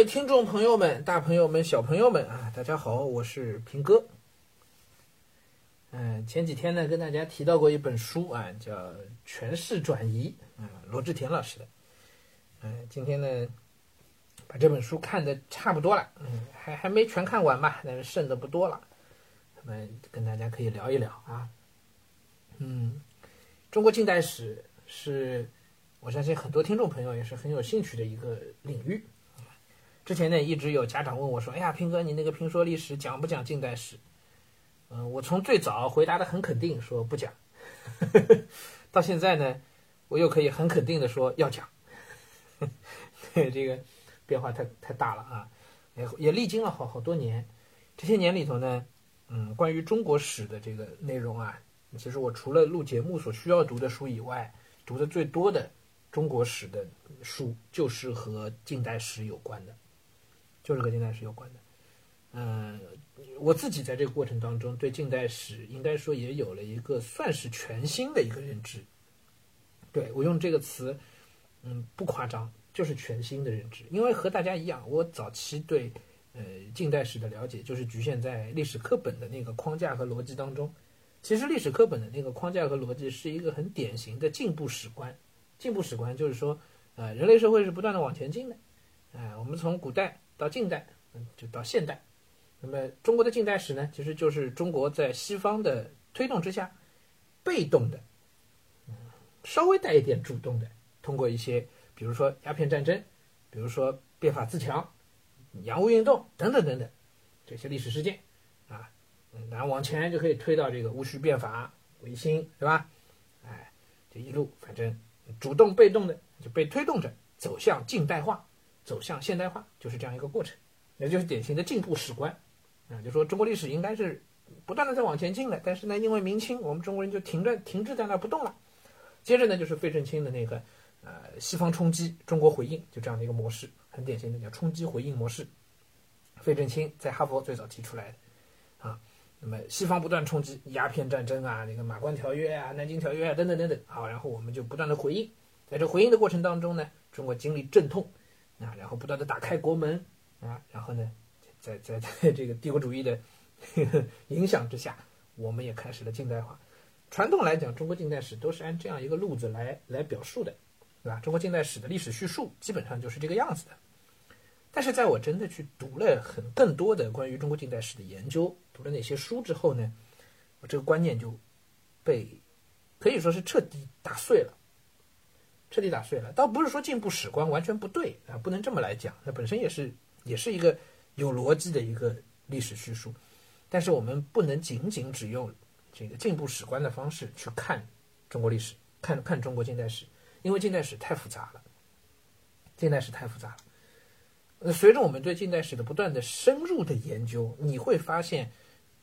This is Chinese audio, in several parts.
位听众朋友们、大朋友们、小朋友们啊，大家好，我是平哥。嗯，前几天呢，跟大家提到过一本书啊，叫《权势转移》，啊，罗志田老师的。嗯，今天呢，把这本书看的差不多了，嗯，还还没全看完吧，但是剩的不多了，那么跟大家可以聊一聊啊。嗯，中国近代史是我相信很多听众朋友也是很有兴趣的一个领域。之前呢，一直有家长问我说：“哎呀，平哥，你那个评说历史讲不讲近代史？”嗯，我从最早回答的很肯定，说不讲，到现在呢，我又可以很肯定的说要讲。这个变化太太大了啊！也也历经了好好多年，这些年里头呢，嗯，关于中国史的这个内容啊，其实我除了录节目所需要读的书以外，读的最多的中国史的书就是和近代史有关的。就是和近代史有关的，嗯，我自己在这个过程当中对近代史应该说也有了一个算是全新的一个认知，对我用这个词，嗯，不夸张，就是全新的认知。因为和大家一样，我早期对呃近代史的了解就是局限在历史课本的那个框架和逻辑当中。其实历史课本的那个框架和逻辑是一个很典型的进步史观。进步史观就是说，呃，人类社会是不断的往前进的，哎，我们从古代。到近代，嗯，就到现代。那么中国的近代史呢，其实就是中国在西方的推动之下，被动的，稍微带一点主动的，通过一些，比如说鸦片战争，比如说变法自强、洋务运动等等等等这些历史事件，啊，嗯，然后往前就可以推到这个戊戌变法、维新，对吧？哎，这一路反正主动被动的就被推动着走向近代化。走向现代化就是这样一个过程，也就是典型的进步史观，啊，就说中国历史应该是不断的在往前进的，但是呢，因为明清，我们中国人就停在停滞在那不动了。接着呢，就是费正清的那个呃西方冲击，中国回应，就这样的一个模式，很典型的叫冲击回应模式。费正清在哈佛最早提出来的，啊，那么西方不断冲击，鸦片战争啊，那个马关条约啊，南京条约啊，等等等等，好，然后我们就不断的回应，在这回应的过程当中呢，中国经历阵痛。啊，然后不断的打开国门啊，然后呢，在在 在这个帝国主义的影响之下，我们也开始了近代化。传统来讲，中国近代史都是按这样一个路子来来表述的，对吧？中国近代史的历史叙述基本上就是这个样子的。但是在我真的去读了很更多的关于中国近代史的研究，读了那些书之后呢，我这个观念就被可以说是彻底打碎了。彻底打碎了，倒不是说进步史观完全不对啊，不能这么来讲，那本身也是也是一个有逻辑的一个历史叙述，但是我们不能仅仅只用这个进步史观的方式去看中国历史，看看中国近代史，因为近代史太复杂了，近代史太复杂了。呃，随着我们对近代史的不断的深入的研究，你会发现，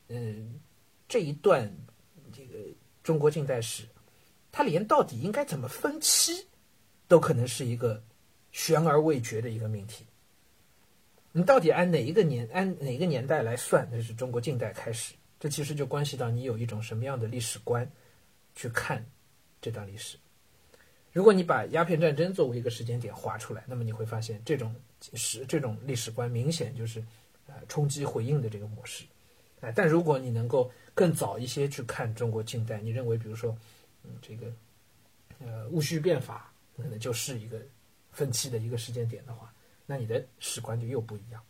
嗯，这一段这个中国近代史，它连到底应该怎么分期？都可能是一个悬而未决的一个命题。你到底按哪一个年按哪个年代来算？那是中国近代开始，这其实就关系到你有一种什么样的历史观去看这段历史。如果你把鸦片战争作为一个时间点划出来，那么你会发现这种史这种历史观明显就是呃冲击回应的这个模式。哎，但如果你能够更早一些去看中国近代，你认为比如说嗯这个呃戊戌变法。可能就是一个分期的一个时间点的话，那你的史观就又不一样。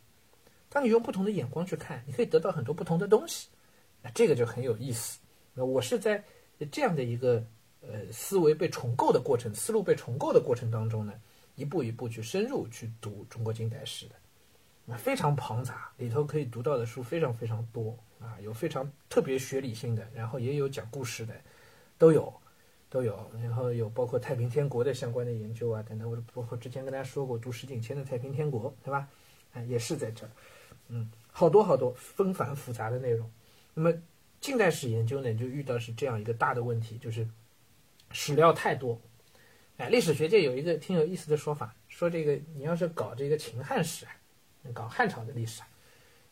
当你用不同的眼光去看，你可以得到很多不同的东西，那这个就很有意思。那我是在这样的一个呃思维被重构的过程、思路被重构的过程当中呢，一步一步去深入去读中国近代史的，那非常庞杂，里头可以读到的书非常非常多啊，有非常特别学理性的，然后也有讲故事的，都有。都有，然后有包括太平天国的相关的研究啊等等，我包括之前跟大家说过读石景谦的《太平天国》，对吧？啊，也是在这儿，嗯，好多好多纷繁复杂的内容。那么近代史研究呢，就遇到是这样一个大的问题，就是史料太多。哎，历史学界有一个挺有意思的说法，说这个你要是搞这个秦汉史，搞汉朝的历史，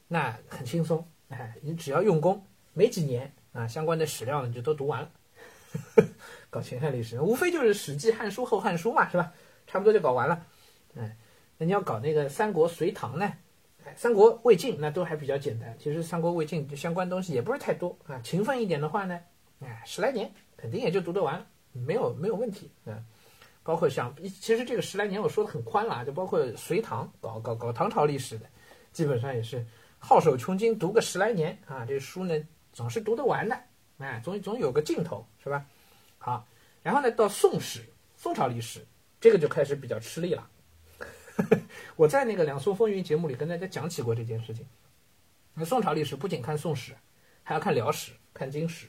那很轻松，哎，你只要用功，没几年啊，相关的史料呢就都读完了。搞秦汉历史，无非就是《史记》《汉书》《后汉书》嘛，是吧？差不多就搞完了。哎，那你要搞那个三国、隋唐呢？哎，三国、魏晋那都还比较简单。其实三国、魏晋相关东西也不是太多啊。勤奋一点的话呢，哎，十来年肯定也就读得完，没有没有问题啊。包括像，其实这个十来年我说的很宽了，就包括隋唐搞搞搞唐朝历史的，基本上也是好手穷经读个十来年啊。这书呢总是读得完的，哎，总总有个尽头，是吧？好，然后呢到宋史，宋朝历史这个就开始比较吃力了。我在那个两宋风云节目里跟大家讲起过这件事情。那宋朝历史不仅看宋史，还要看辽史、看金史，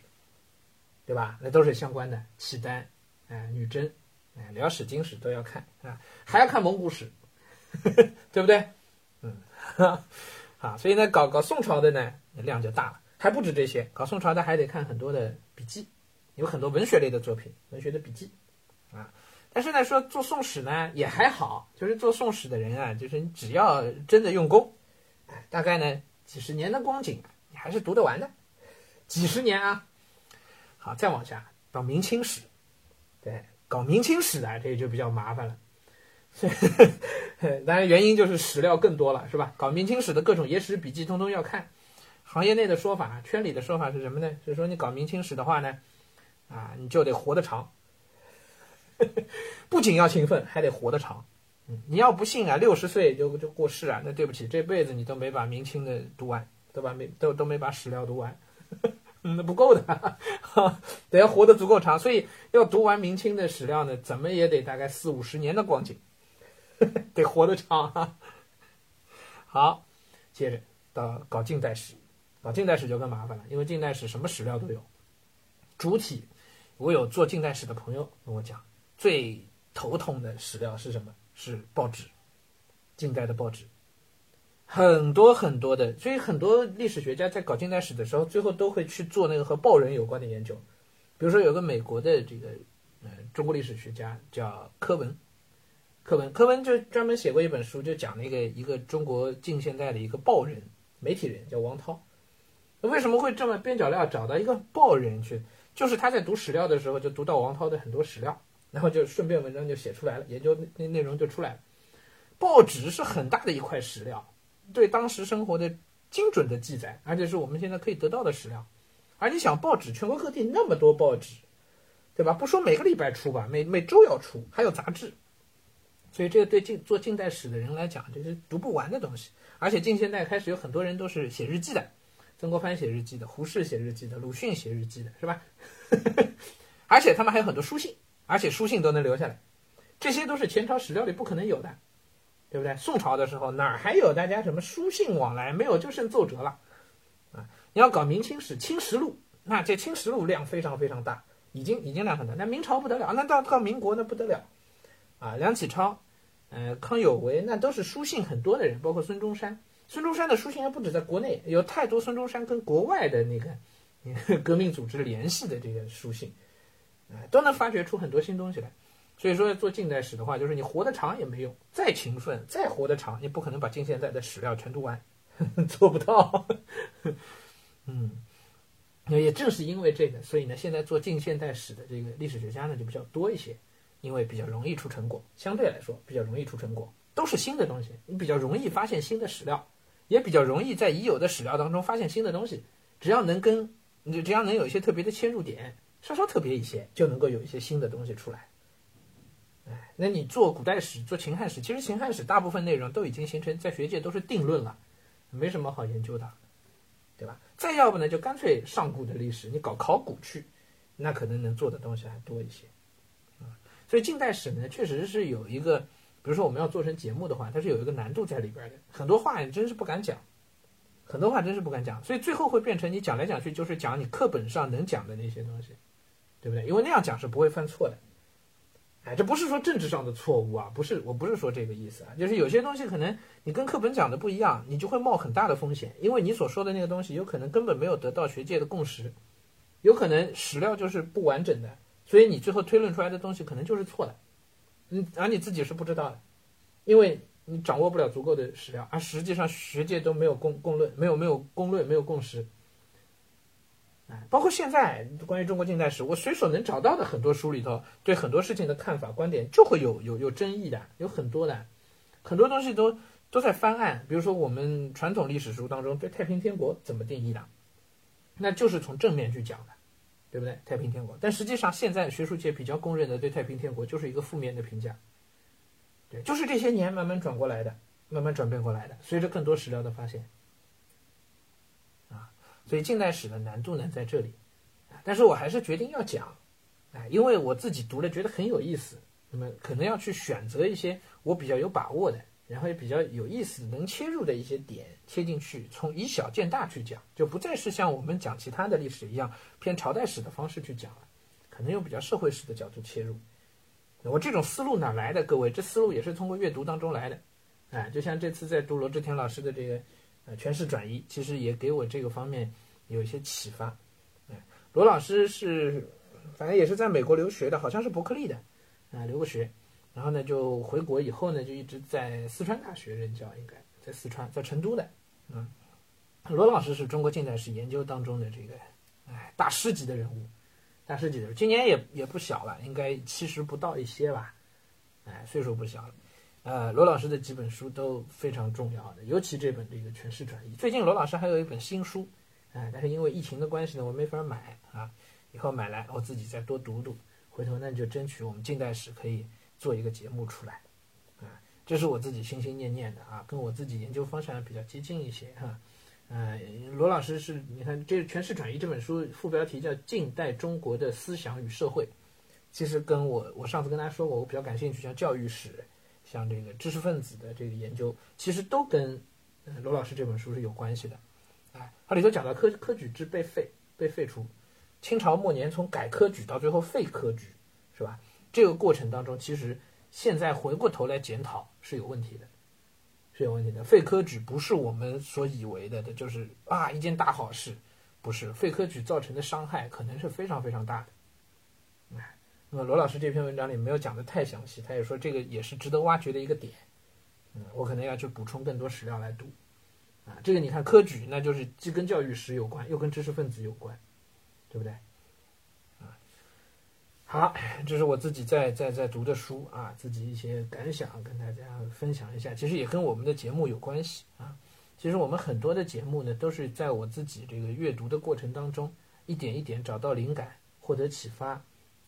对吧？那都是相关的，契丹、哎女真、哎辽史、金史都要看啊，还要看蒙古史，对不对？嗯，啊，所以呢，搞搞宋朝的呢量就大了，还不止这些，搞宋朝的还得看很多的笔记，有很多文学类的作品，文学的笔记，啊。但是呢，说做宋史呢也还好，就是做宋史的人啊，就是你只要真的用功，哎，大概呢几十年的光景，你还是读得完的。几十年啊，好，再往下到明清史，对，搞明清史的这个就比较麻烦了。当然原因就是史料更多了，是吧？搞明清史的各种野史笔记通通要看。行业内的说法，圈里的说法是什么呢？就是说你搞明清史的话呢，啊，你就得活得长。不仅要勤奋，还得活得长。嗯，你要不信啊，六十岁就就过世啊，那对不起，这辈子你都没把明清的读完，都把没都都没把史料读完，那不够的，得要活得足够长。所以要读完明清的史料呢，怎么也得大概四五十年的光景，得活得长。好，接着到搞近代史，搞近代史就更麻烦了，因为近代史什么史料都有，主体，我有做近代史的朋友跟我讲。最头痛的史料是什么？是报纸，近代的报纸，很多很多的，所以很多历史学家在搞近代史的时候，最后都会去做那个和报人有关的研究。比如说，有个美国的这个呃中国历史学家叫柯文，柯文柯文就专门写过一本书，就讲那个一个中国近现代的一个报人媒体人叫王涛。为什么会这么边角料找到一个报人去？就是他在读史料的时候，就读到王涛的很多史料。然后就顺便文章就写出来了，研究那内容就出来了。报纸是很大的一块史料，对当时生活的精准的记载，而且是我们现在可以得到的史料。而你想，报纸全国各地那么多报纸，对吧？不说每个礼拜出吧，每每周要出，还有杂志。所以这个对近做近代史的人来讲，这是读不完的东西。而且近现代开始有很多人都是写日记的，曾国藩写日记的，胡适写日记的，鲁迅写日记的，是吧？而且他们还有很多书信。而且书信都能留下来，这些都是前朝史料里不可能有的，对不对？宋朝的时候哪还有大家什么书信往来？没有，就剩奏折了。啊，你要搞明清史《清实录》，那这《清实录》量非常非常大，已经已经量很大。那明朝不得了，那到到民国那不得了。啊，梁启超，呃，康有为，那都是书信很多的人，包括孙中山。孙中山的书信还不止在国内，有太多孙中山跟国外的那个 革命组织联系的这个书信。啊，都能发掘出很多新东西来，所以说做近代史的话，就是你活得长也没用，再勤奋，再活得长，你不可能把近现代的史料全读完，做不到。嗯，也正是因为这个，所以呢，现在做近现代史的这个历史学家呢就比较多一些，因为比较容易出成果，相对来说比较容易出成果，都是新的东西，你比较容易发现新的史料，也比较容易在已有的史料当中发现新的东西，只要能跟你只要能有一些特别的切入点。稍稍特别一些，就能够有一些新的东西出来。哎，那你做古代史、做秦汉史，其实秦汉史大部分内容都已经形成在学界都是定论了，没什么好研究的，对吧？再要不呢，就干脆上古的历史，你搞考古去，那可能能做的东西还多一些。所以近代史呢，确实是有一个，比如说我们要做成节目的话，它是有一个难度在里边的，很多话你真是不敢讲。很多话真是不敢讲，所以最后会变成你讲来讲去就是讲你课本上能讲的那些东西，对不对？因为那样讲是不会犯错的。哎，这不是说政治上的错误啊，不是，我不是说这个意思啊，就是有些东西可能你跟课本讲的不一样，你就会冒很大的风险，因为你所说的那个东西有可能根本没有得到学界的共识，有可能史料就是不完整的，所以你最后推论出来的东西可能就是错的，嗯，而你自己是不知道的，因为。你掌握不了足够的史料，而实际上学界都没有公公论，没有没有公论，没有共识。包括现在关于中国近代史，我随手能找到的很多书里头，对很多事情的看法、观点就会有有有争议的，有很多的。很多东西都都在翻案。比如说我们传统历史书当中对太平天国怎么定义的，那就是从正面去讲的，对不对？太平天国，但实际上现在学术界比较公认的对太平天国就是一个负面的评价，对，就是这些年慢慢转过来的，慢慢转变过来的，随着更多史料的发现，啊，所以近代史的难度呢在这里，但是我还是决定要讲。哎，因为我自己读了觉得很有意思，那么可能要去选择一些我比较有把握的，然后也比较有意思、能切入的一些点切进去，从以小见大去讲，就不再是像我们讲其他的历史一样偏朝代史的方式去讲了，可能用比较社会史的角度切入。我这种思路哪来的？各位，这思路也是通过阅读当中来的。哎，就像这次在读罗志田老师的这个呃诠释转移，其实也给我这个方面有一些启发。哎，罗老师是。反正也是在美国留学的，好像是伯克利的，啊，留过学，然后呢就回国以后呢就一直在四川大学任教，应该在四川，在成都的，嗯，罗老师是中国近代史研究当中的这个，哎，大师级的人物，大师级的，今年也也不小了，应该七十不到一些吧，哎，岁数不小了，呃，罗老师的几本书都非常重要的，尤其这本这个诠释转移，最近罗老师还有一本新书，哎，但是因为疫情的关系呢，我没法买啊。以后买来，我自己再多读读，回头呢就争取我们近代史可以做一个节目出来，啊，这是我自己心心念念的啊，跟我自己研究方向比较接近一些哈，呃，罗老师是你看这《诠释转移》这本书副标题叫《近代中国的思想与社会》，其实跟我我上次跟大家说过，我比较感兴趣，像教育史，像这个知识分子的这个研究，其实都跟罗老师这本书是有关系的，啊，它里头讲到科科举制被废被废除。清朝末年，从改科举到最后废科举，是吧？这个过程当中，其实现在回过头来检讨是有问题的，是有问题的。废科举不是我们所以为的，的就是啊一件大好事，不是。废科举造成的伤害可能是非常非常大的。哎，那么罗老师这篇文章里没有讲的太详细，他也说这个也是值得挖掘的一个点。嗯，我可能要去补充更多史料来读。啊，这个你看科举，那就是既跟教育史有关，又跟知识分子有关。对不对？好，这是我自己在在在读的书啊，自己一些感想跟大家分享一下。其实也跟我们的节目有关系啊。其实我们很多的节目呢，都是在我自己这个阅读的过程当中，一点一点找到灵感，获得启发，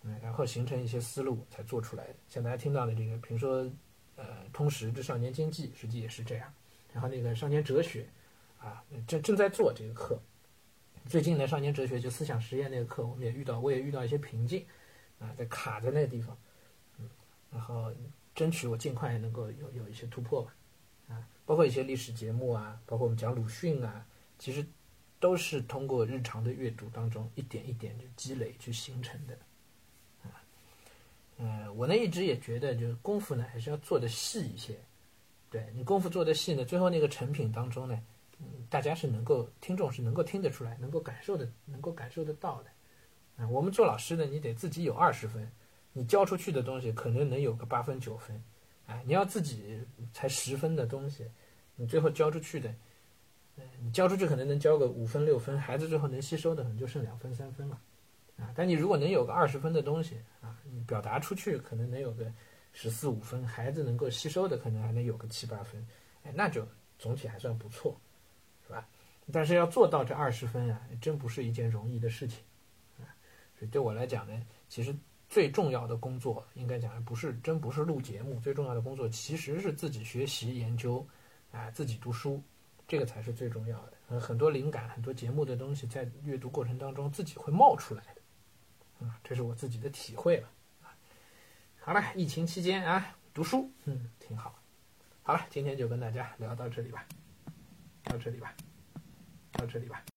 嗯，然后形成一些思路才做出来的。像大家听到的这个，比如说，呃，通识之少年经济，实际也是这样。然后那个少年哲学，啊，正正在做这个课。最近呢，少年哲学就思想实验那个课，我们也遇到，我也遇到一些瓶颈，啊，在卡在那个地方，嗯，然后争取我尽快能够有有一些突破吧，啊，包括一些历史节目啊，包括我们讲鲁迅啊，其实都是通过日常的阅读当中一点一点就积累去形成的，啊，嗯，我呢一直也觉得，就是功夫呢还是要做的细一些，对你功夫做的细呢，最后那个成品当中呢。嗯，大家是能够，听众是能够听得出来，能够感受的，能够感受得到的。我们做老师的，你得自己有二十分，你教出去的东西可能能有个八分九分。哎，你要自己才十分的东西，你最后教出去的，你教出去可能能教个五分六分，孩子最后能吸收的可能就剩两分三分了。啊，但你如果能有个二十分的东西，啊，你表达出去可能能有个十四五分，孩子能够吸收的可能还能有个七八分，哎，那就总体还算不错。是吧？但是要做到这二十分啊，真不是一件容易的事情。对我来讲呢，其实最重要的工作，应该讲不是真不是录节目，最重要的工作其实是自己学习研究，啊，自己读书，这个才是最重要的。很多灵感，很多节目的东西，在阅读过程当中自己会冒出来的，啊，这是我自己的体会了。好了，疫情期间啊，读书，嗯，挺好。好了，今天就跟大家聊到这里吧。到这里吧，到这里吧。